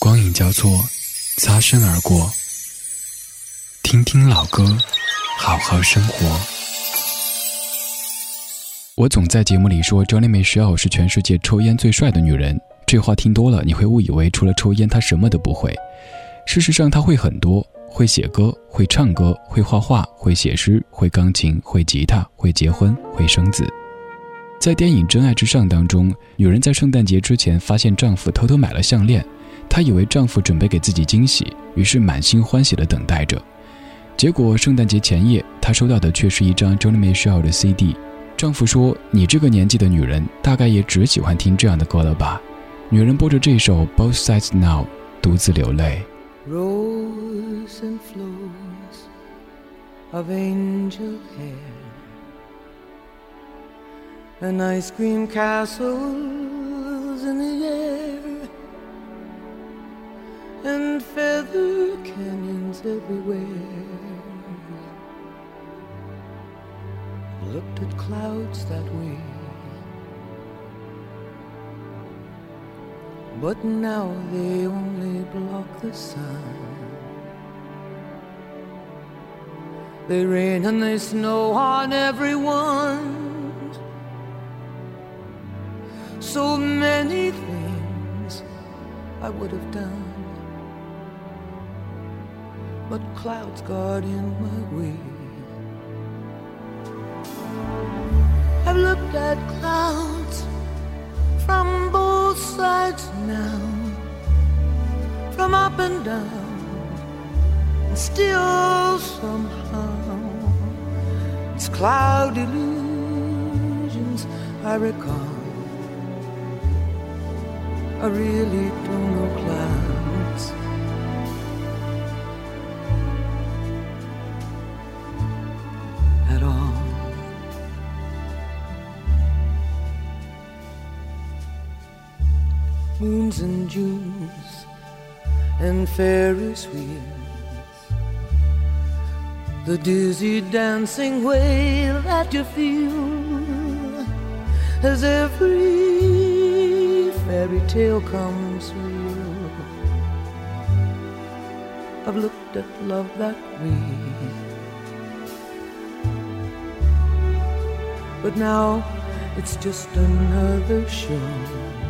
光影交错，擦身而过。听听老歌，好好生活。我总在节目里说，Johnny Mitchell 是全世界抽烟最帅的女人。这话听多了，你会误以为除了抽烟，她什么都不会。事实上，她会很多：会写歌，会唱歌，会画画，会写诗，会钢琴，会吉他，会结婚，会生子。在电影《真爱至上》当中，女人在圣诞节之前发现丈夫偷偷买了项链。她以为丈夫准备给自己惊喜，于是满心欢喜地等待着。结果圣诞节前夜，她收到的却是一张 Johnny Mitchell 的 CD。丈夫说：“你这个年纪的女人，大概也只喜欢听这样的歌了吧？”女人播着这首《Both Sides Now》，独自流泪。A Night's Dream Castles In the Air and feather canyons everywhere. Looked at clouds that way. But now they only block the sun. They rain and they snow on everyone. So many things I would have done but clouds got in my way. I've looked at clouds from both sides now, from up and down, and still somehow it's cloud illusions I recall. I really don't know clouds. Moons and Junes and Ferris wheels. The dizzy dancing way that you feel as every fairy tale comes real. I've looked at love that way. But now it's just another show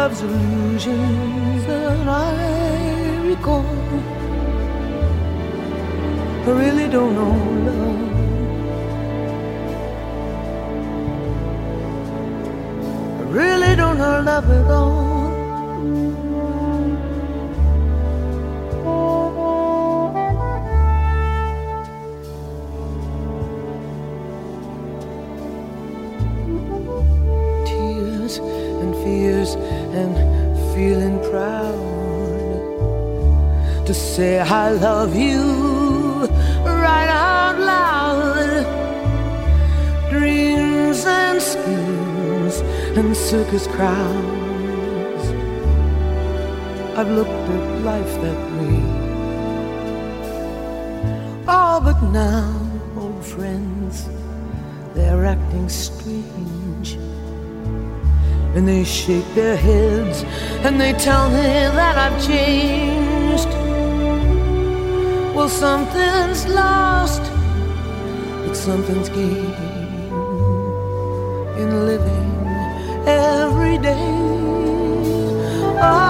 love's illusions that I recall. I really don't know love. I really don't know love at all. To say I love you right out loud. Dreams and schemes and circus crowds. I've looked at life that way. All but now, old friends, they're acting strange. And they shake their heads and they tell me that I've changed. Well, something's lost, but something's gained in living every day. I've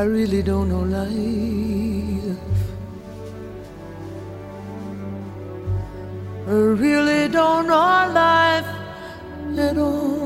I really don't know life. I really don't know life at all.